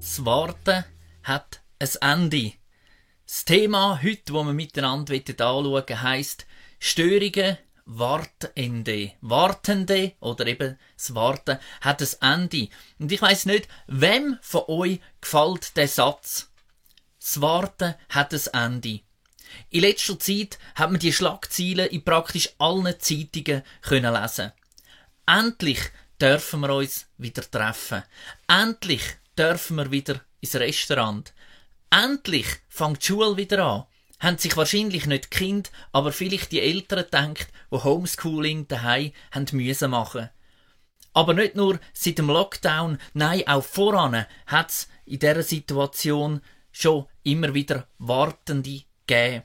Das Warten hat ein Ende. Das Thema heute, wo wir miteinander anschauen heisst Störungen, Wartende. Wartende oder eben das Warten hat ein Ende. Und ich weiss nicht, wem von euch gefällt der Satz. Das Warten hat ein Ende. In letzter Zeit hat man die Schlagzeilen in praktisch allen Zeitungen können lesen. Endlich dürfen wir uns wieder treffen. Endlich dürfen wir wieder ins Restaurant. Endlich fängt die Schule wieder an. Haben sich wahrscheinlich nicht Kind, aber vielleicht die Eltern denkt, wo Homeschooling daheim haben müssen machen. Aber nicht nur seit dem Lockdown, nein, auch voran hat es in dieser Situation schon immer wieder Wartende gegeben.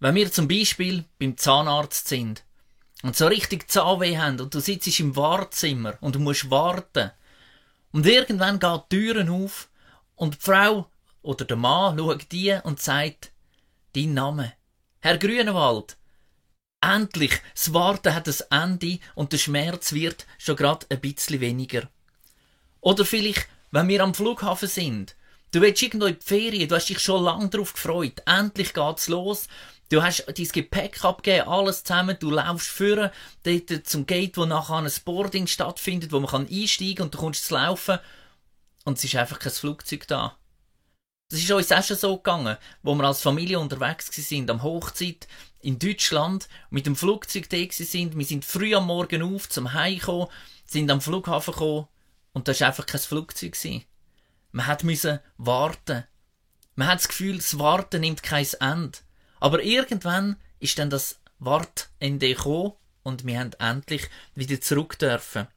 Wenn wir zum Beispiel beim Zahnarzt sind und so richtig Zahnweh haben und du sitzt im Wartezimmer und du musst warten und irgendwann geht die Türen auf und die Frau oder der Mann schaut die und sagt, dein Name. Herr Grünewald. Endlich, das Warten hat ein Ende und der Schmerz wird schon grad ein bisschen weniger. Oder vielleicht, wenn wir am Flughafen sind. Du willst irgendwo in die Ferien, du hast dich schon lange darauf gefreut. Endlich geht's los. Du hast dein Gepäck abgegeben, alles zusammen, du laufst führen, dort zum Gate, wo nachher ein Boarding stattfindet, wo man kann einsteigen kann und du kommst zu laufen und es ist einfach kein Flugzeug da. Das ist uns auch schon so gegangen, wo wir als Familie unterwegs sind, am Hochzeit in Deutschland, mit dem Flugzeug da sind. Wir sind früh am Morgen auf zum Heimkommen, sind am Flughafen gekommen und da war einfach kein Flugzeug. Man hat müssen warten. Man hat das Gefühl, das Warten nimmt kein Ende. Aber irgendwann ist dann das Wartende gekommen und wir haben endlich wieder zurück dürfen.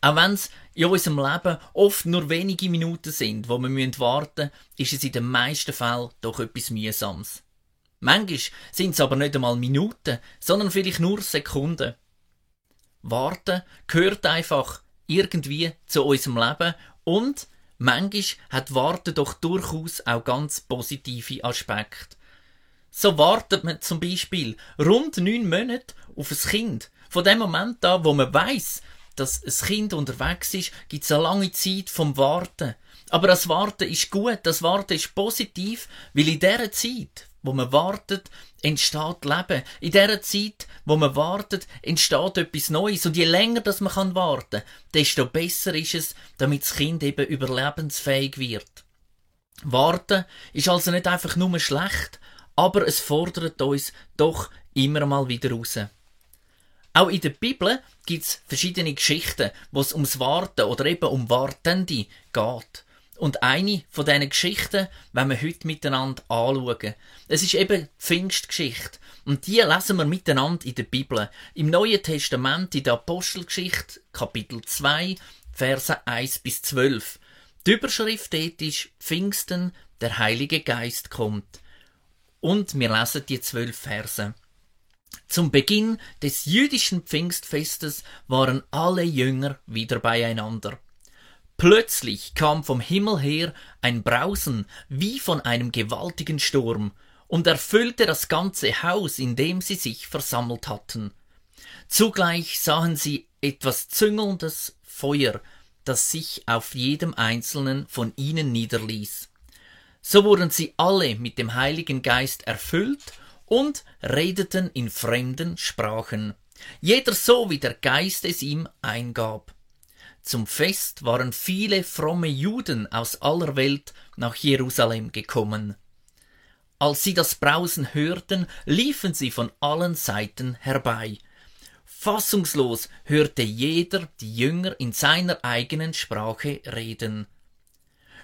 Auch wenn es in unserem Leben oft nur wenige Minuten sind, wo wir warten müssen, ist es in den meisten Fällen doch etwas Mühsames. Manchmal sind es aber nicht einmal Minuten, sondern vielleicht nur Sekunden. Warten gehört einfach irgendwie zu unserem Leben und manchmal hat Warten doch durchaus auch ganz positive Aspekte. So wartet man zum Beispiel rund neun Monate auf ein Kind. Von dem Moment an, wo man weiß, dass ein Kind unterwegs ist, gibt es eine lange Zeit vom Warten. Aber das Warten ist gut, das Warten ist positiv, weil in dieser Zeit, wo man wartet, entsteht Leben. In dieser Zeit, wo man wartet, entsteht etwas Neues. Und je länger das man kann warten, desto besser ist es, damit das Kind eben überlebensfähig wird. Warten ist also nicht einfach nur schlecht, aber es fordert uns doch immer mal wieder raus. Auch in der Bibel gibt es verschiedene Geschichten, wo es ums Warten oder eben um Wartende geht. Und eine von diesen Geschichten wenn wir heute miteinander anschauen. Es ist eben die Pfingstgeschichte. Und die lesen wir miteinander in der Bibel. Im Neuen Testament, in der Apostelgeschichte, Kapitel 2, Verse 1 bis 12. Die Überschrift dort ist Pfingsten, der Heilige Geist kommt. Und wir lesen die zwölf Verse. Zum Beginn des jüdischen Pfingstfestes waren alle Jünger wieder beieinander. Plötzlich kam vom Himmel her ein Brausen wie von einem gewaltigen Sturm und erfüllte das ganze Haus, in dem sie sich versammelt hatten. Zugleich sahen sie etwas züngelndes Feuer, das sich auf jedem einzelnen von ihnen niederließ. So wurden sie alle mit dem Heiligen Geist erfüllt und redeten in fremden Sprachen, jeder so wie der Geist es ihm eingab. Zum Fest waren viele fromme Juden aus aller Welt nach Jerusalem gekommen. Als sie das Brausen hörten, liefen sie von allen Seiten herbei. Fassungslos hörte jeder die Jünger in seiner eigenen Sprache reden.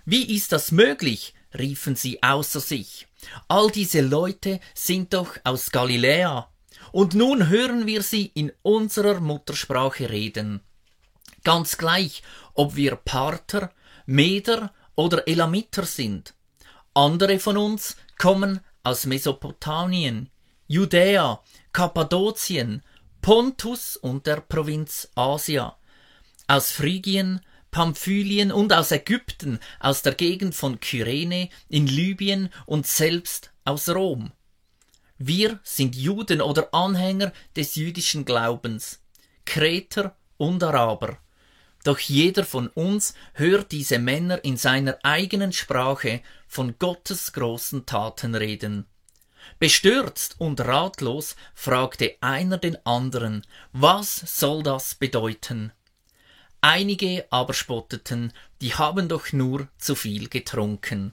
Wie ist das möglich? Riefen sie außer sich. All diese Leute sind doch aus Galiläa. Und nun hören wir sie in unserer Muttersprache reden. Ganz gleich, ob wir Parther, Meder oder Elamiter sind. Andere von uns kommen aus Mesopotamien, Judäa, Kappadokien, Pontus und der Provinz Asia, aus Phrygien, Pamphylien und aus Ägypten, aus der Gegend von Kyrene, in Libyen und selbst aus Rom. Wir sind Juden oder Anhänger des jüdischen Glaubens, Kreter und Araber. Doch jeder von uns hört diese Männer in seiner eigenen Sprache von Gottes großen Taten reden. Bestürzt und ratlos fragte einer den anderen, was soll das bedeuten? Einige aber spotteten, die haben doch nur zu viel getrunken.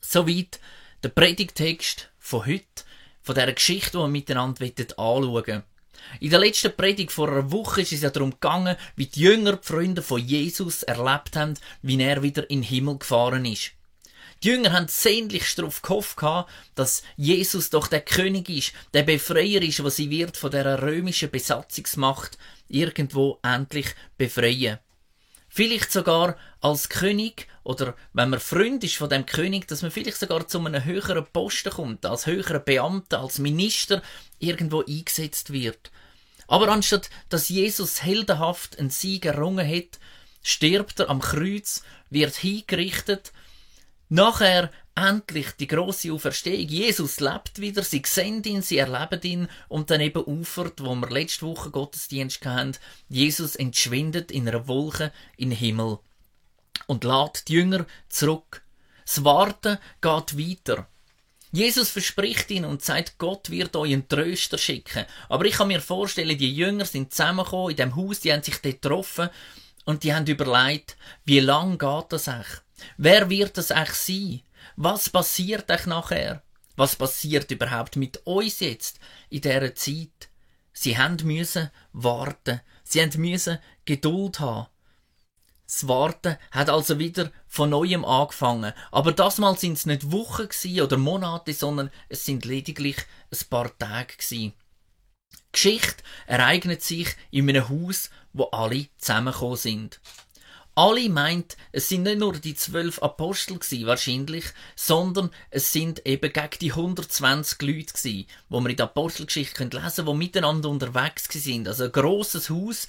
Soweit der Predigtext von heute, von der Geschichte, die wir miteinander anschauen In der letzten Predigt vor einer Woche ist es ja darum gegangen, wie die Jünger, die Freunde von Jesus, erlebt haben, wie er wieder in den Himmel gefahren ist. Die Jünger haben sehnlichst darauf gehofft, dass Jesus doch der König ist, der Befreier ist, was sie wird von der römischen Besatzungsmacht irgendwo endlich befreien. Vielleicht sogar als König oder wenn man Freund ist von dem König, dass man vielleicht sogar zu einem höheren Posten kommt, als höherer Beamter, als Minister irgendwo eingesetzt wird. Aber anstatt dass Jesus heldenhaft einen Sieg errungen hat, stirbt er am Kreuz, wird hingerichtet Nachher endlich die große Auferstehung. Jesus lebt wieder, sie sehen ihn, sie erleben ihn und dann eben ufert, wo wir letzte Woche Gottesdienst hatten, Jesus entschwindet in einer Wolke in den Himmel und lädt die Jünger zurück. Das Warten geht weiter. Jesus verspricht ihnen und sagt, Gott wird euch einen Tröster schicken. Aber ich kann mir vorstellen, die Jünger sind zusammengekommen in dem Haus, die haben sich dort getroffen und die haben überlegt, wie lang geht das eigentlich? Wer wird es eigentlich sein? Was passiert euch nachher? Was passiert überhaupt mit uns jetzt in dieser Zeit? Sie haben müssen warten. Sie haben müssen Geduld haben. Das Warten hat also wieder von neuem angefangen. Aber das Mal sind es nicht Wochen oder Monate, sondern es sind lediglich ein paar Tage gewesen. Die Geschichte ereignet sich in einem Haus, wo alle zusammengekommen sind. Alle meint, es sind nicht nur die zwölf Apostel gewesen, wahrscheinlich, sondern es sind eben gegen die 120 Leute gewesen, wo man in der Apostelgeschichte lesen können, die miteinander unterwegs sind. Also ein grosses Haus,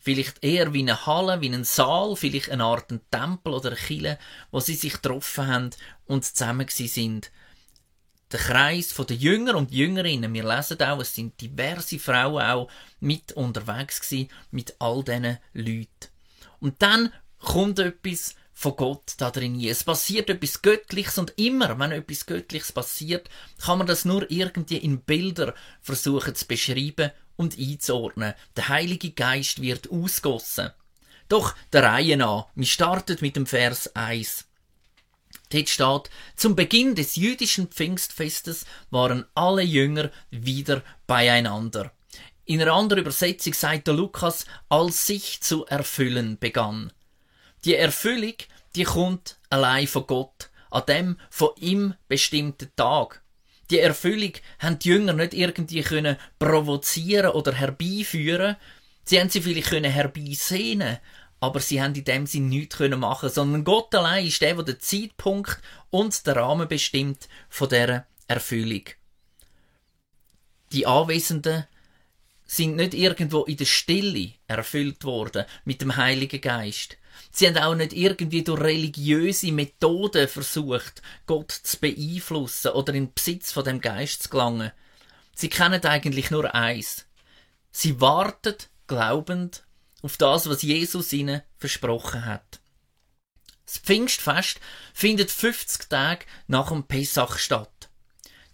vielleicht eher wie eine Halle, wie ein Saal, vielleicht eine Art ein Tempel oder eine Kille, wo sie sich getroffen haben und zusammen sind. Der Kreis den Jünger und Jüngerinnen, wir lesen auch, es sind diverse Frauen auch mit unterwegs gewesen, mit all diesen Leuten. Und dann kommt etwas von Gott da drin. Es passiert etwas Göttliches und immer, wenn etwas Göttliches passiert, kann man das nur irgendwie in Bilder versuchen zu beschreiben und einzuordnen. Der Heilige Geist wird ausgossen. Doch der Reihe nach. Wir starten mit dem Vers 1. Dort steht, zum Beginn des jüdischen Pfingstfestes waren alle Jünger wieder beieinander. In einer anderen Übersetzung sagt der Lukas, als sich zu erfüllen begann. Die Erfüllung, die kommt allein von Gott, an dem von ihm bestimmten Tag. Die Erfüllung haben die Jünger nicht irgendwie können provozieren oder herbeiführen. Sie haben sie vielleicht können herbeisehnen, aber sie haben in dem Sinn nichts können machen, sondern Gott allein ist der, der den Zeitpunkt und den Rahmen bestimmt von dieser Erfüllung. Die Anwesenden sind nicht irgendwo in der Stille erfüllt worden mit dem Heiligen Geist. Sie haben auch nicht irgendwie durch religiöse Methoden versucht, Gott zu beeinflussen oder in Besitz von dem Geist zu gelangen. Sie kennen eigentlich nur eins. Sie warten glaubend auf das, was Jesus ihnen versprochen hat. Das Pfingstfest findet 50 Tage nach dem Pessach statt.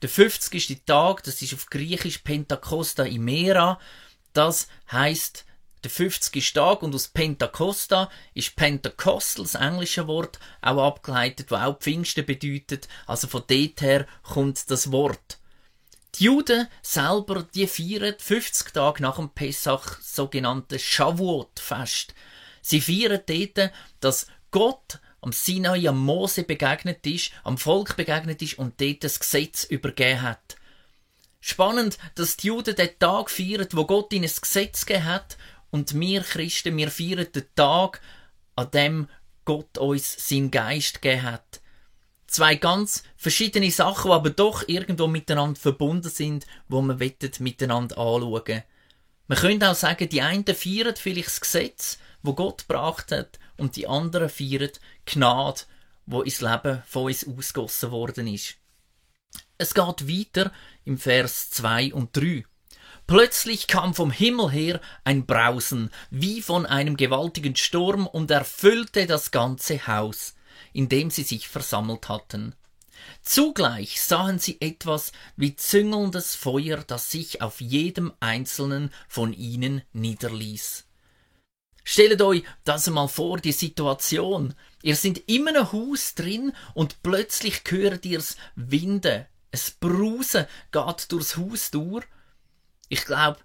Der 50. Tag, das ist auf Griechisch Pentakosta Imera. Das heißt der 50. Tag und aus Pentakosta ist Pentecostal, das englische Wort, auch abgeleitet, wo auch Pfingsten bedeutet. Also von dort her kommt das Wort. Die Juden selber, die feiern 50 Tage nach dem Pessach sogenannte Shavuot-Fest. Sie feiern dort, dass Gott am Sinai, am Mose begegnet ist, am Volk begegnet ist und dort das Gesetz übergeben hat. Spannend, dass die Juden den Tag feiern, wo Gott ihnen das Gesetz gegeben hat und wir Christen, wir feiern den Tag, an dem Gott uns seinen Geist gegeben hat. Zwei ganz verschiedene Sachen, die aber doch irgendwo miteinander verbunden sind, wo wir miteinander anschauen. Man könnte auch sagen, die einen feiern vielleicht das Gesetz, wo Gott gebracht hat, und die anderen feiern Gnade, wo ins Leben von uns ausgossen worden ist. Es geht weiter im Vers 2 und 3. Plötzlich kam vom Himmel her ein Brausen, wie von einem gewaltigen Sturm, und erfüllte das ganze Haus, in dem sie sich versammelt hatten. Zugleich sahen sie etwas wie züngelndes Feuer, das sich auf jedem einzelnen von ihnen niederließ. Stellt euch das mal vor, die Situation. Ihr seid in einem Haus drin und plötzlich hört ihr's Winde. Es Brausen geht durchs Haus durch. Ich glaube,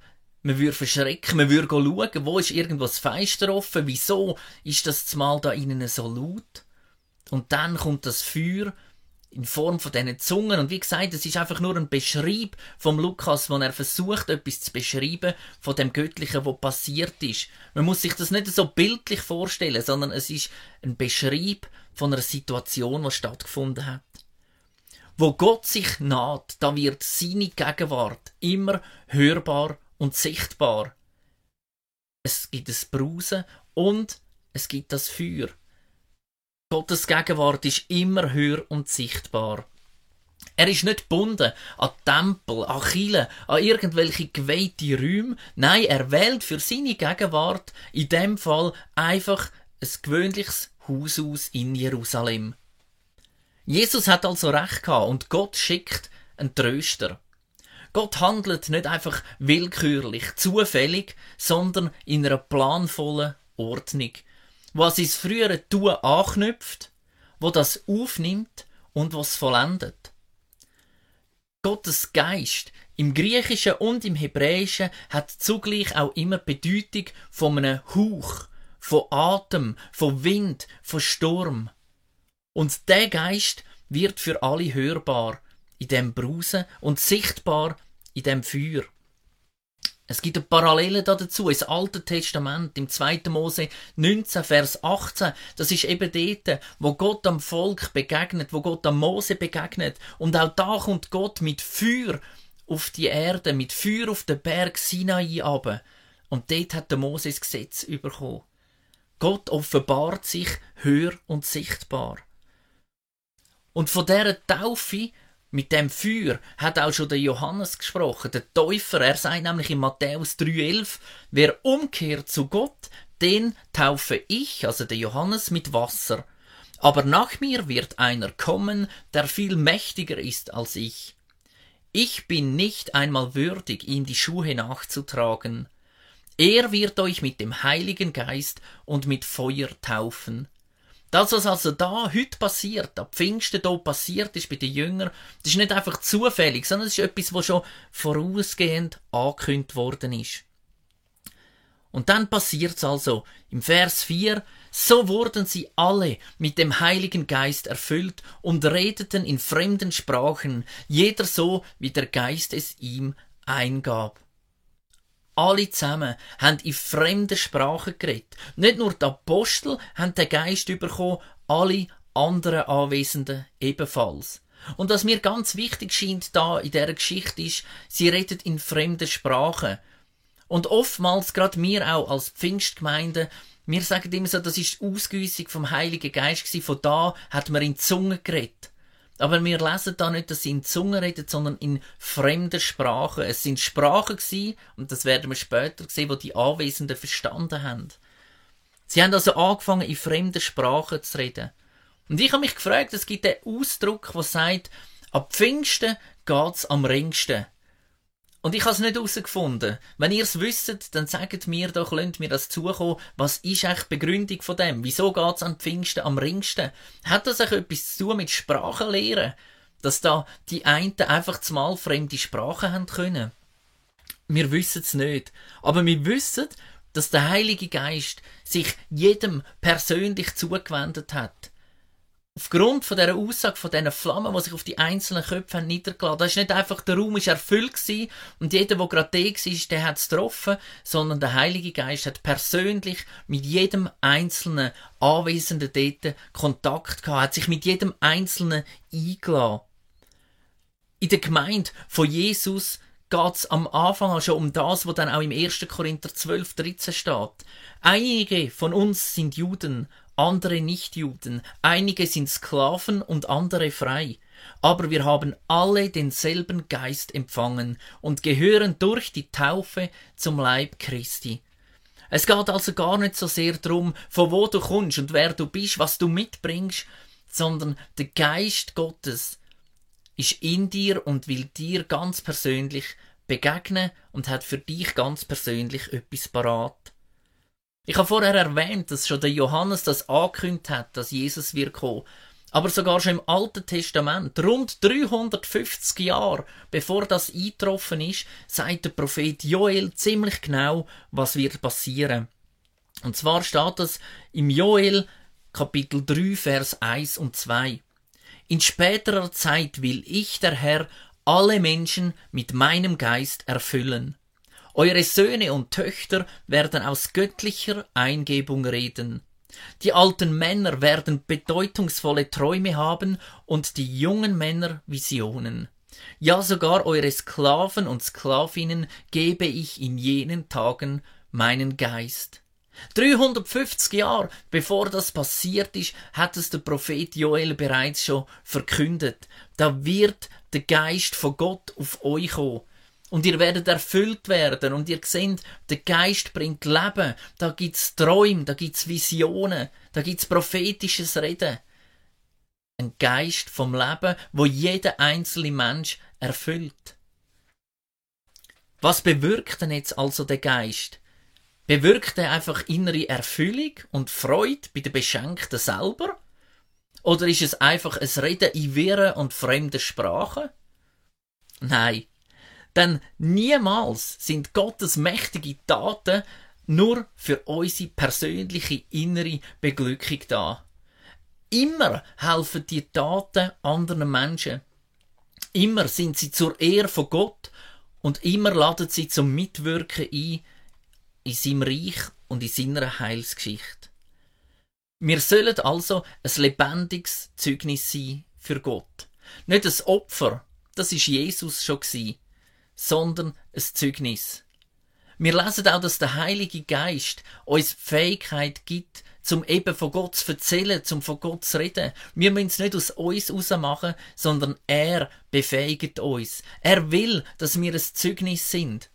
man würde verschrecken, man würde schauen, wo ist irgendwas Feister offen, wieso ist das zumal da innen so laut? Und dann kommt das Feuer in Form von diesen Zungen. Und wie gesagt, es ist einfach nur ein Beschrieb vom Lukas, wo er versucht, etwas zu beschreiben von dem Göttlichen, was passiert ist. Man muss sich das nicht so bildlich vorstellen, sondern es ist ein Beschrieb von einer Situation, die stattgefunden hat. Wo Gott sich naht, da wird seine Gegenwart immer hörbar und sichtbar. Es gibt das Brausen und es gibt das Feuer. Gottes Gegenwart ist immer hör und sichtbar. Er ist nicht gebunden an Tempel, an Kirchen, an irgendwelche geweihte Räume. Nein, er wählt für seine Gegenwart in dem Fall einfach ein gewöhnliches Haus aus in Jerusalem. Jesus hat also recht gehabt und Gott schickt einen Tröster. Gott handelt nicht einfach willkürlich, zufällig, sondern in einer planvollen Ordnung was ins frühere Tun anknüpft, wo das aufnimmt und was vollendet. Gottes Geist im Griechischen und im Hebräischen hat zugleich auch immer Bedeutung von einem Hauch, von Atem, von Wind, von Sturm. Und der Geist wird für alle hörbar in dem Brusen und sichtbar in dem Feuer. Es gibt eine Parallele dazu, ins Alte Testament, im 2. Mose 19, Vers 18. Das ist eben dort, wo Gott am Volk begegnet, wo Gott am Mose begegnet. Und auch da kommt Gott mit Feuer auf die Erde, mit Feuer auf den Berg Sinai ab. Und dort hat der Mose das Gesetz bekommen. Gott offenbart sich hör und sichtbar. Und von dieser Taufe mit dem Feuer hat auch schon der Johannes gesprochen, der Täufer. Er sagt nämlich in Matthäus 3,11, wer umkehrt zu Gott, den taufe ich, also der Johannes, mit Wasser. Aber nach mir wird einer kommen, der viel mächtiger ist als ich. Ich bin nicht einmal würdig, ihm die Schuhe nachzutragen. Er wird euch mit dem Heiligen Geist und mit Feuer taufen. Das, was also da heute passiert, ab Pfingsten da passiert ist bei den Jüngern, das ist nicht einfach zufällig, sondern es ist etwas, was schon vorausgehend angekündigt worden ist. Und dann passiert's also im Vers 4, so wurden sie alle mit dem Heiligen Geist erfüllt und redeten in fremden Sprachen, jeder so, wie der Geist es ihm eingab alle zusammen haben in fremden Sprachen geredet. Nicht nur die Apostel haben den Geist bekommen, alle anderen Anwesenden ebenfalls. Und was mir ganz wichtig scheint da in dieser Geschichte ist, sie redet in fremden Sprachen. Und oftmals, gerade mir auch als Pfingstgemeinde, wir sagen immer so, das ist die Ausgüssung vom Heiligen Geist gewesen. Von da hat man in Zungen geredet. Aber wir lesen da nicht, dass sie in Zungen reden, sondern in fremden Sprachen. Es sind Sprachen gewesen, und das werden wir später sehen, wo die Anwesenden verstanden haben. Sie haben also angefangen, in fremden Sprachen zu reden. Und ich habe mich gefragt, es gibt einen Ausdruck, der sagt, ab Pfingsten geht's am ringsten. Und ich habe es nicht herausgefunden. Wenn ihr es wisst, dann sagt mir doch, lasst mir das zukommen, was ist eigentlich die Begründung von dem? Wieso geht es an Pfingsten am ringsten? Hat das auch etwas zu tun mit Sprachenlehren? Dass da die einen einfach zumal fremde Sprachen haben können? Wir wissen es nicht. Aber wir wissen, dass der Heilige Geist sich jedem persönlich zugewendet hat aufgrund von dieser Aussage, von diesen Flammen, die sich auf die einzelnen Köpfe haben niedergeladen, da ist nicht einfach, der Raum ist erfüllt gewesen und jeder, der gerade da war, der hat es getroffen, sondern der Heilige Geist hat persönlich mit jedem einzelnen Anwesenden dort Kontakt gehabt, hat sich mit jedem einzelnen eingeladen. In der Gemeinde von Jesus geht es am Anfang schon um das, was dann auch im 1. Korinther 12, 13 steht. Einige von uns sind Juden, andere Nichtjuden, einige sind Sklaven und andere frei. aber wir haben alle denselben Geist empfangen und gehören durch die Taufe zum Leib Christi. Es geht also gar nicht so sehr darum, von wo du kommst und wer du bist, was du mitbringst, sondern der Geist Gottes ist in dir und will dir ganz persönlich begegnen und hat für dich ganz persönlich etwas parat. Ich habe vorher erwähnt, dass schon der Johannes das angekündigt hat, dass Jesus wird kommen. Aber sogar schon im Alten Testament, rund 350 Jahre bevor das eingetroffen ist, sagt der Prophet Joel ziemlich genau, was wird passieren. Und zwar steht das im Joel Kapitel 3, Vers 1 und 2. In späterer Zeit will ich, der Herr, alle Menschen mit meinem Geist erfüllen. Eure Söhne und Töchter werden aus göttlicher Eingebung reden. Die alten Männer werden bedeutungsvolle Träume haben und die jungen Männer Visionen. Ja, sogar eure Sklaven und Sklavinnen gebe ich in jenen Tagen meinen Geist. 350 Jahre bevor das passiert ist, hat es der Prophet Joel bereits schon verkündet. Da wird der Geist von Gott auf euch kommen. Und ihr werdet erfüllt werden und ihr seht, der Geist bringt Leben. Da gibt's Träume, da gibt's Visionen, da gibt's prophetisches Reden. Ein Geist vom Leben, wo jeder einzelne Mensch erfüllt. Was bewirkt denn jetzt also der Geist? Bewirkt er einfach innere Erfüllung und Freude bei den Beschenkten selber? Oder ist es einfach ein Reden in wirren und fremden Sprachen? Nein. Denn niemals sind Gottes mächtige Taten nur für unsere persönliche innere Beglückung da. Immer helfen die Taten anderen Menschen. Immer sind sie zur Ehre von Gott und immer laden sie zum Mitwirken ein in seinem Reich und in seiner Heilsgeschichte. Wir sollen also ein lebendiges Zeugnis sein für Gott. Nicht ein Opfer, das ist Jesus schon gewesen, sondern ein Zeugnis. Wir lesen auch, dass der Heilige Geist uns die Fähigkeit gibt, zum eben von Gott zu erzählen, zum von Gott zu reden. Wir müssen es nicht aus uns machen, sondern er befähigt uns. Er will, dass wir ein Zeugnis sind.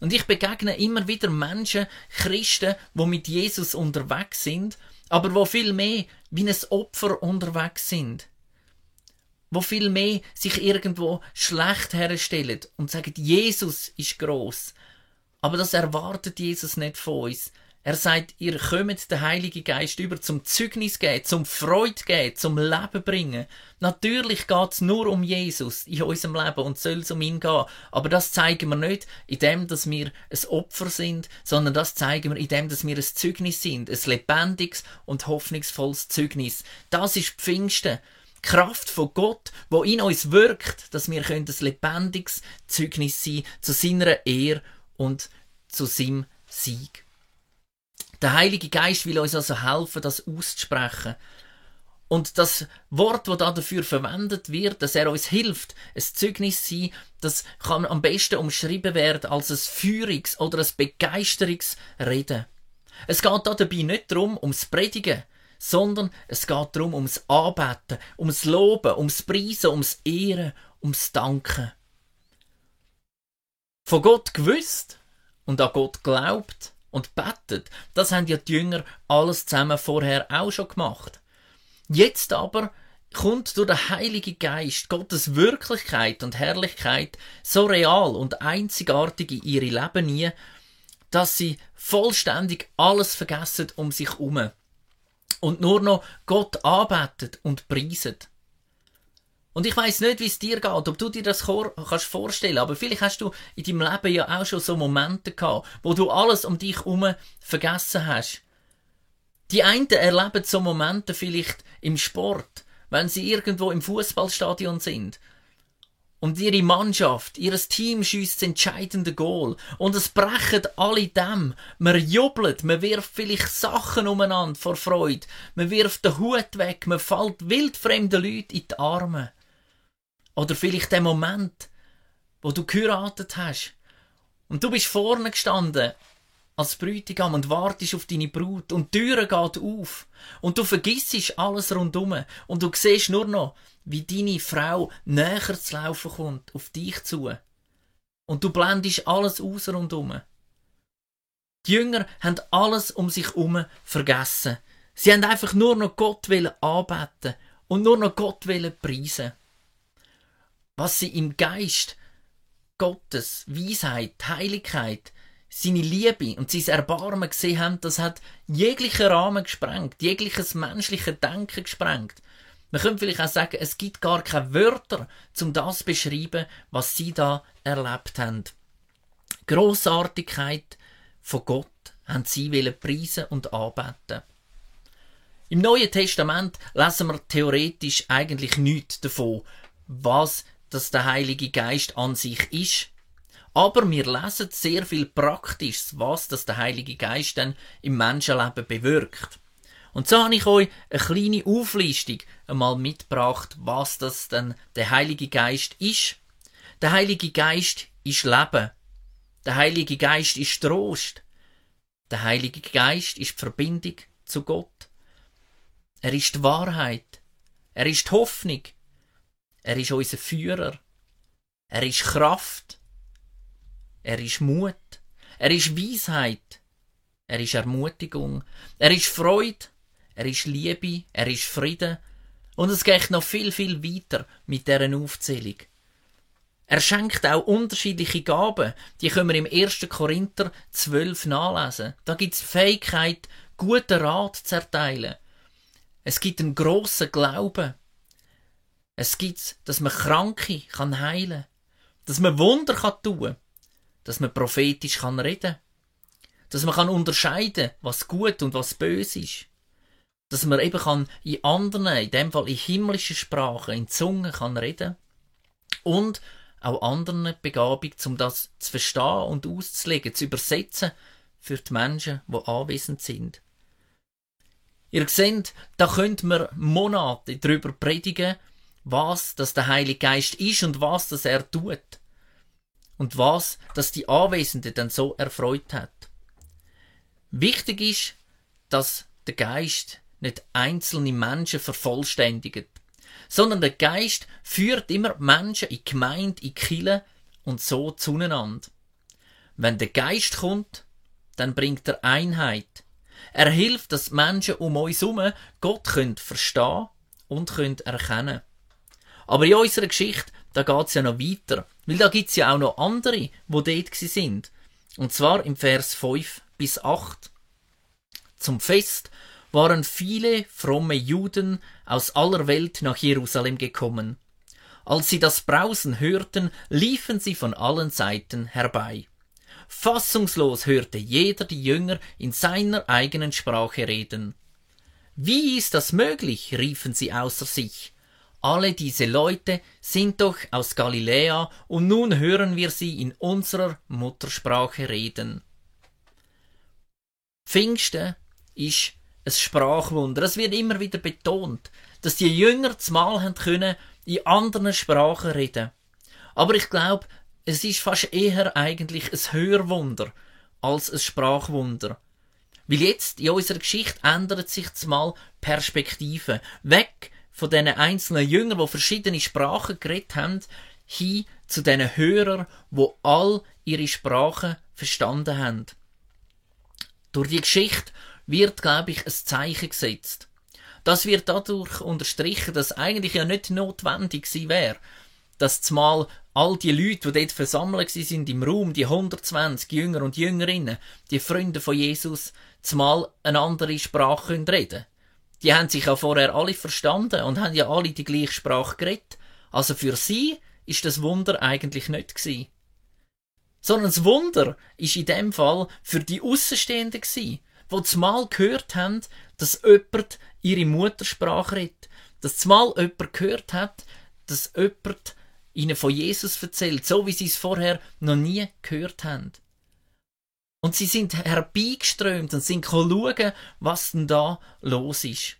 Und ich begegne immer wieder Menschen, Christen, wo mit Jesus unterwegs sind, aber wo viel mehr wie ein Opfer unterwegs sind. Wo viel mehr sich irgendwo schlecht herstellen und sagen, Jesus ist groß. Aber das erwartet Jesus nicht von uns. Er sagt, ihr kommt den Heiligen Geist über zum Zeugnis geben, zum Freude geben, zum Leben bringen. Natürlich geht's nur um Jesus in unserem Leben und soll es um ihn gehen. Aber das zeigen wir nicht, indem dass wir ein Opfer sind, sondern das zeigen wir, indem dass wir ein Zeugnis sind. Ein lebendiges und hoffnungsvolles Zeugnis. Das ist Pfingsten. Kraft von Gott, wo in uns wirkt, dass wir ein lebendiges Zeugnis sein zu seiner Ehre und zu seinem Sieg. Der Heilige Geist will uns also helfen, das auszusprechen. Und das Wort, das da dafür verwendet wird, dass er uns hilft, ein Zeugnis sein, das kann am besten umschrieben werden als ein Führungs- oder ein Begeisterungsreden. Es geht da dabei nicht darum, ums Predigen, sondern es geht darum, ums Anbeten, ums Loben, ums Preisen, ums Ehren, ums Danken. Von Gott gewusst und an Gott glaubt, und betet. Das haben ja die Jünger alles zusammen vorher auch schon gemacht. Jetzt aber kommt durch den Heiligen Geist Gottes Wirklichkeit und Herrlichkeit so real und einzigartig in ihre Leben nie, dass sie vollständig alles vergessen um sich herum und nur noch Gott arbeitet und preiset. Und ich weiß nicht, wie es dir geht, ob du dir das kannst vorstellen, aber vielleicht hast du in deinem Leben ja auch schon so Momente gehabt, wo du alles um dich herum vergessen hast. Die einen erleben so Momente vielleicht im Sport, wenn sie irgendwo im Fußballstadion sind. Und ihre Mannschaft, ihres Team schießt das entscheidende Goal. Und es brechen alle dem. Man jubelt, man wirft vielleicht Sachen umeinander vor Freude. Man wirft den Hut weg, man fällt wildfremden Leuten in die Arme. Oder vielleicht der Moment, wo du geheiratet hast. Und du bist vorne gestanden als Bräutigam und wartest auf deine Brut und die Türe geht auf und du vergisst alles rundum und du siehst nur noch, wie deine Frau näher zu laufen kommt, auf dich zu. Und du blendest alles aus rundum. Die Jünger haben alles um sich herum vergessen. Sie haben einfach nur noch Gott anbeten und nur noch Gott preisen. Was sie im Geist Gottes Weisheit, Heiligkeit, seine Liebe und sein Erbarmen gesehen haben, das hat jeglichen Rahmen gesprengt, jegliches menschliche Denken gesprengt. Man könnte vielleicht auch sagen, es gibt gar keine Wörter, um das zu beschreiben, was sie da erlebt haben. Grossartigkeit von Gott haben sie preisen und anbeten. Im Neuen Testament lesen wir theoretisch eigentlich nichts davon, was das der Heilige Geist an sich ist. Aber wir lesen sehr viel Praktisches, was das der Heilige Geist dann im Menschenleben bewirkt. Und so habe ich euch eine kleine Auflistung einmal mitgebracht, was das denn der Heilige Geist ist. Der Heilige Geist ist Leben. Der Heilige Geist ist Trost. Der Heilige Geist ist die Verbindung zu Gott. Er ist die Wahrheit. Er ist die Hoffnung. Er ist unser Führer. Er ist Kraft. Er ist Mut. Er ist Weisheit. Er ist Ermutigung. Er ist Freude. Er ist Liebe. Er ist Frieden. Und es geht noch viel, viel weiter mit deren Aufzählung. Er schenkt auch unterschiedliche Gaben. Die können wir im 1. Korinther 12 nachlesen. Da gibt es Fähigkeit, guten Rat zu erteilen. Es gibt einen grossen Glauben. Es gibt, dass man Kranke kann heilen, dass man Wunder kann tun, dass man prophetisch kann reden, dass man kann unterscheiden, was gut und was böse ist, dass man eben kann in anderen, in dem Fall in himmlischen Sprachen, in Zungen kann reden und auch anderen Begabung, um das zu verstehen und auszulegen, zu übersetzen für die Menschen, die anwesend sind. Ihr seht, da könnt man Monate darüber predigen, was das der Heilige Geist ist und was das er tut. Und was das die Anwesenden dann so erfreut hat. Wichtig ist, dass der Geist nicht einzelne Menschen vervollständigt, sondern der Geist führt immer Menschen in Gemeinde, in Kille und so zueinander. Wenn der Geist kommt, dann bringt er Einheit. Er hilft, dass Menschen um uns herum Gott können verstehen und können erkennen. Aber in unserer Geschichte, da geht's ja noch weiter. Weil da gibt's ja auch noch andere, die dort sind. Und zwar im Vers 5 bis 8. Zum Fest waren viele fromme Juden aus aller Welt nach Jerusalem gekommen. Als sie das Brausen hörten, liefen sie von allen Seiten herbei. Fassungslos hörte jeder die Jünger in seiner eigenen Sprache reden. Wie ist das möglich? riefen sie außer sich alle diese Leute sind doch aus Galiläa und nun hören wir sie in unserer Muttersprache reden. Pfingsten ist ein Sprachwunder. Es wird immer wieder betont, dass die Jünger zumal haben können in anderen Sprachen reden. Aber ich glaube, es ist fast eher eigentlich ein Hörwunder als ein Sprachwunder. Weil jetzt in unserer Geschichte ändert sich zumal Perspektive. Weg von diesen einzelnen Jüngern, die verschiedene Sprachen geredet haben, hin zu diesen Hörern, wo all ihre Sprachen verstanden haben. Durch die Geschichte wird, glaube ich, ein Zeichen gesetzt. Das wird dadurch unterstrichen, dass eigentlich ja nicht notwendig sie wäre, dass zumal all die Leute, die dort versammelt sind im Raum, die 120 Jünger und Jüngerinnen, die Freunde von Jesus, zumal eine andere Sprache reden können die haben sich ja vorher alle verstanden und haben ja alle die gleiche Sprache geredet. Also für sie ist das Wunder eigentlich nicht gewesen. Sondern das Wunder ist in dem Fall für die Außenstehenden gewesen, die zumal gehört haben, dass jemand ihre Muttersprache redet. Dass zumal jemand gehört hat, dass jemand ihnen von Jesus erzählt, so wie sie es vorher noch nie gehört haben. Und sie sind herbeigeströmt und sind schauen, was denn da los ist.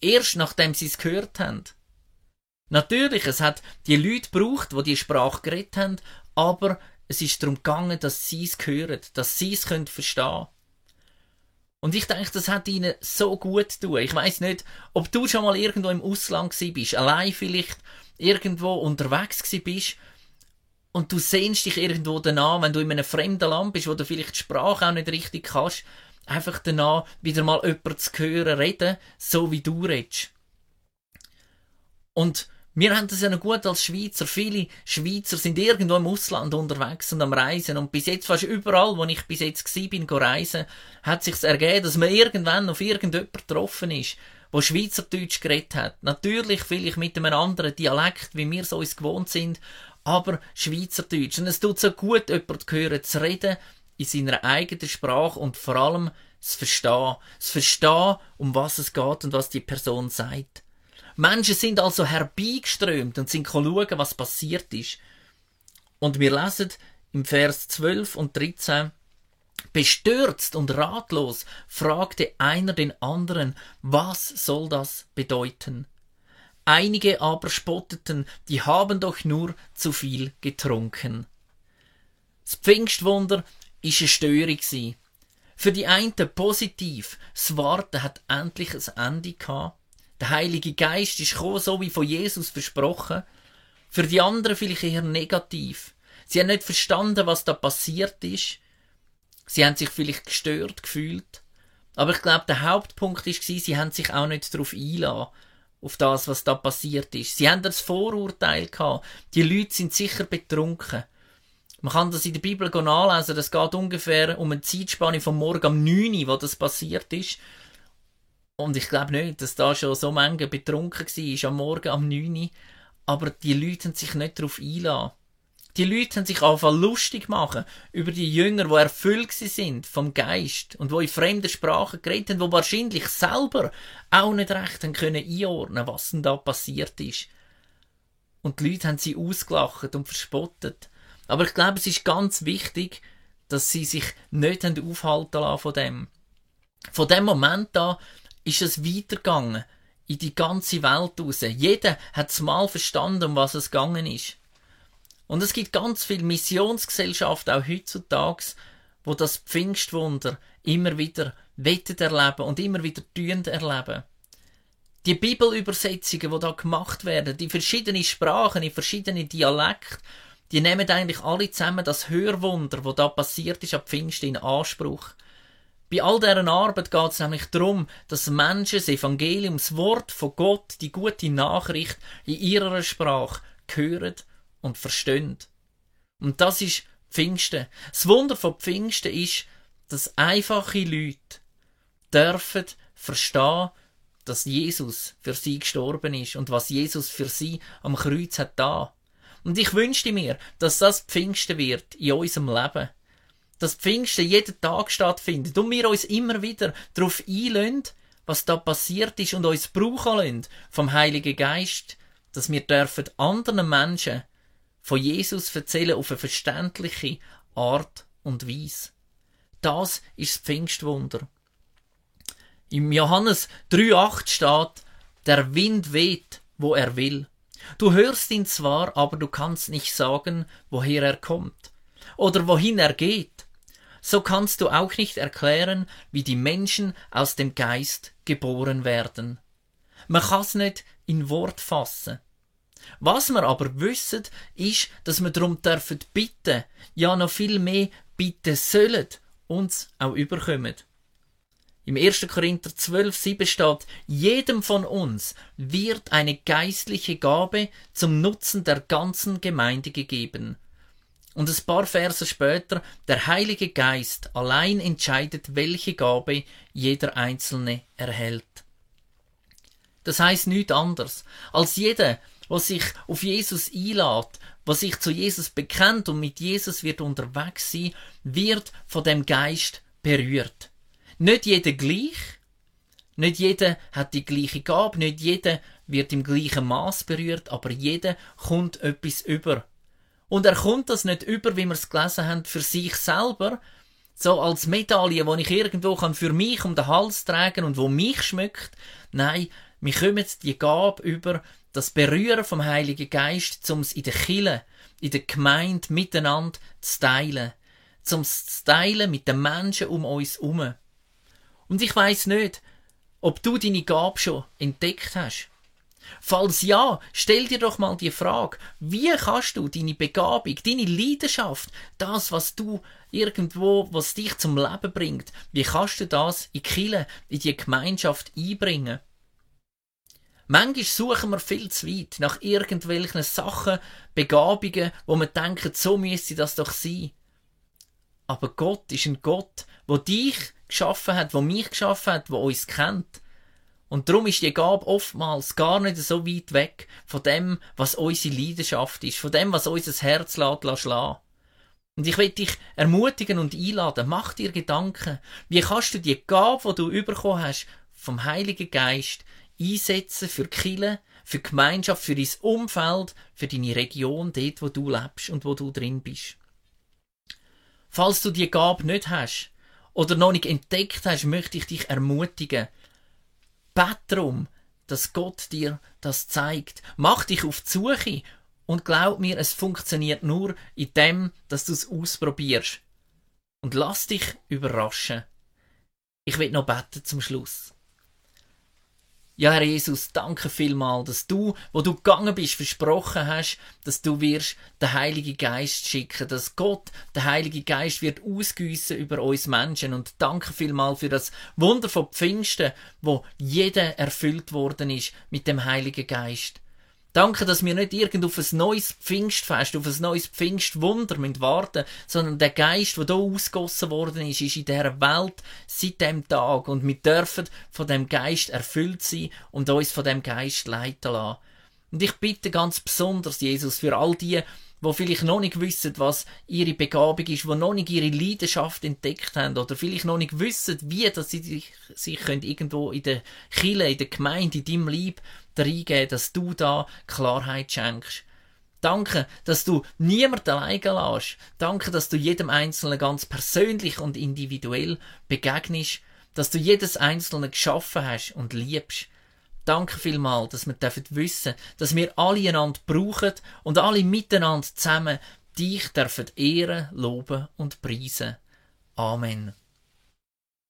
Erst nachdem sie es gehört haben. Natürlich, es hat die Leute gebraucht, die die Sprache geredet haben, aber es ist darum gegangen, dass sie es hören, dass sie es können verstehen Und ich denke, das hat ihnen so gut tun. Ich weiß nicht, ob du schon mal irgendwo im Ausland bist, allein vielleicht irgendwo unterwegs bist und du sehnst dich irgendwo danach, wenn du in einem fremden Land bist, wo du vielleicht die Sprache auch nicht richtig kannst, einfach danach wieder mal jemanden zu hören reden, so wie du redest. Und wir haben das ja noch gut als Schweizer. Viele Schweizer sind irgendwo im Ausland unterwegs und am Reisen. Und bis jetzt, fast überall, wo ich bis jetzt war, bin, reisen, hat sich ergeben, dass man irgendwann auf irgendjemand getroffen ist, wo Schweizerdeutsch geredet hat. Natürlich vielleicht mit einem anderen Dialekt, wie wir es uns gewohnt sind, aber Schweizerdeutsch. Und es tut so gut, jemanden zu hören, zu reden in seiner eigenen Sprache und vor allem das Verstehen. Das Verstehen, um was es geht und was die Person sagt. Menschen sind also herbeigeströmt und sind schauen, was passiert ist. Und wir lesen im Vers 12 und 13, Bestürzt und ratlos fragte einer den anderen, was soll das bedeuten? Einige aber spotteten, die haben doch nur zu viel getrunken. Das Pfingstwunder ist eine Störung Für die einen positiv, das Warten hat endlich ein Ende gehabt. Der Heilige Geist ist gekommen, so wie von Jesus versprochen. Für die anderen vielleicht eher negativ. Sie haben nicht verstanden, was da passiert ist. Sie haben sich vielleicht gestört gefühlt. Aber ich glaube, der Hauptpunkt ist, sie haben sich auch nicht darauf einlassen auf das, was da passiert ist. Sie haben das Vorurteil gehabt. Die Leute sind sicher betrunken. Man kann das in der Bibel nachlesen. Das geht ungefähr um eine Zeitspanne vom Morgen am 9 Uhr, wo das passiert ist. Und ich glaube nicht, dass da schon so Menge betrunken war am Morgen am 9 Uhr. Aber die Leute haben sich nicht darauf einlassen. Die Leute haben sich einfach lustig machen über die Jünger, die erfüllt sind vom Geist und wo in fremden Sprachen geredet haben, wo wahrscheinlich selber auch nicht recht haben können einordnen, was denn da passiert ist. Und die Leute haben sie ausgelacht und verspottet. Aber ich glaube, es ist ganz wichtig, dass sie sich nicht haben aufhalten lassen von dem. Von dem Moment an ist es weitergegangen in die ganze Welt raus. Jeder hat es mal verstanden, um was es gegangen ist. Und es gibt ganz viele Missionsgesellschaften, auch heutzutage, wo das Pfingstwunder immer wieder wettet erleben und immer wieder tun erleben. Die Bibelübersetzungen, die da gemacht werden, die verschiedenen Sprachen, die verschiedenen Dialekte, die nehmen eigentlich alle zusammen das Hörwunder, wo da passiert ist, ab Pfingsten in Anspruch. Bei all deren Arbeit geht es nämlich darum, dass Menschen das Evangelium, das Wort von Gott, die gute Nachricht in ihrer Sprache hören und verstehen. Und das ist Pfingsten. Das Wunder von Pfingsten ist, dass einfache Leute dürfen verstehen, dass Jesus für sie gestorben ist und was Jesus für sie am Kreuz hat da. Und ich wünschte mir, dass das Pfingsten wird in unserem Leben. Dass Pfingsten jeden Tag stattfindet und wir uns immer wieder darauf einlösen, was da passiert ist und uns brauchen lassen vom Heiligen Geist, dass wir dürfen anderen Menschen von Jesus erzählen auf eine verständliche Art und Weise. Das ist das Pfingstwunder. Im Johannes 3,8 steht, der Wind weht, wo er will. Du hörst ihn zwar, aber du kannst nicht sagen, woher er kommt oder wohin er geht. So kannst du auch nicht erklären, wie die Menschen aus dem Geist geboren werden. Man kann's nicht in Wort fassen. Was wir aber wissen, ist, dass wir darum dürfen bitten, ja noch viel mehr bitten sollen, uns auch überkommen. Im 1. Korinther 12, 7 steht, jedem von uns wird eine geistliche Gabe zum Nutzen der ganzen Gemeinde gegeben. Und ein paar Verse später, der Heilige Geist allein entscheidet, welche Gabe jeder Einzelne erhält. Das heißt nichts anderes, als jeder, was sich auf Jesus einlädt, was sich zu Jesus bekennt und mit Jesus wird unterwegs sein, wird von dem Geist berührt. Nicht jeder gleich, nicht jeder hat die gleiche Gabe, nicht jeder wird im gleichen Maß berührt, aber jeder kommt etwas über. Und er kommt das nicht über, wie wir es gelesen haben, für sich selber, so als Medaille, die ich irgendwo kann für mich um den Hals tragen und wo mich schmückt. Nein, wir kommen die Gabe über, das Berühren vom Heiligen Geist, um es in der Kille, in der Gemeinde miteinander zu teilen, zum zu teilen mit den Menschen um uns herum. Und ich weiß nicht, ob du deine Gabe schon entdeckt hast. Falls ja, stell dir doch mal die Frage, wie kannst du deine Begabung, deine Leidenschaft, das, was du irgendwo, was dich zum Leben bringt, wie kannst du das in Kille, in die Gemeinschaft einbringen? Manchmal suchen wir viel zu weit nach irgendwelchen Sachen, Begabungen, wo wir denken, so müsste das doch sein. Aber Gott ist ein Gott, wo dich geschaffen hat, wo mich geschaffen hat, wo uns kennt. Und darum ist die Gabe oftmals gar nicht so weit weg von dem, was unsere Leidenschaft ist, von dem, was unser Herz lässt. Und ich will dich ermutigen und einladen, mach dir Gedanken, wie kannst du die Gabe, die du bekommen hast, vom Heiligen Geist, einsetzen für Kille, für Gemeinschaft, für dein Umfeld, für deine Region, dort, wo du lebst und wo du drin bist. Falls du die Gabe nicht hast oder noch nicht entdeckt hast, möchte ich dich ermutigen, Bet darum, dass Gott dir das zeigt. Mach dich auf die Suche und glaub mir, es funktioniert nur in dem, dass du es ausprobierst. Und lass dich überraschen. Ich will noch beten zum Schluss. Ja, Herr Jesus, danke vielmal, dass du, wo du gegangen bist, versprochen hast, dass du wirst den Heiligen Geist schicken, dass Gott, der Heilige Geist, wird ausgüssen über uns Menschen. Und danke vielmal für das Wunder von Pfingsten, wo jeder erfüllt worden ist mit dem Heiligen Geist. Danke, dass wir nicht irgend auf ein neues Pfingstfest, auf ein neues Pfingstwunder warten sondern der Geist, der hier ausgossen worden ist, ist in dieser Welt seit dem Tag und wir dürfen von dem Geist erfüllt sein und uns von dem Geist leiten lassen. Und ich bitte ganz besonders, Jesus, für all die, wo vielleicht noch nicht wissen, was ihre Begabung ist, wo noch nicht ihre Leidenschaft entdeckt haben oder vielleicht noch nicht wissen, wie dass sie sich, sich können irgendwo in der Kille, in der Gemeinde, in deinem Lieb reingeben, dass du da Klarheit schenkst. Danke, dass du niemand alleine lässt. Danke, dass du jedem Einzelnen ganz persönlich und individuell begegnest, dass du jedes Einzelne geschaffen hast und liebst. Danke vielmal, dass wir dürfen wissen, dass wir alle einander brauchen und alle miteinander zusammen dich dürfen ehren, loben und preisen. Amen.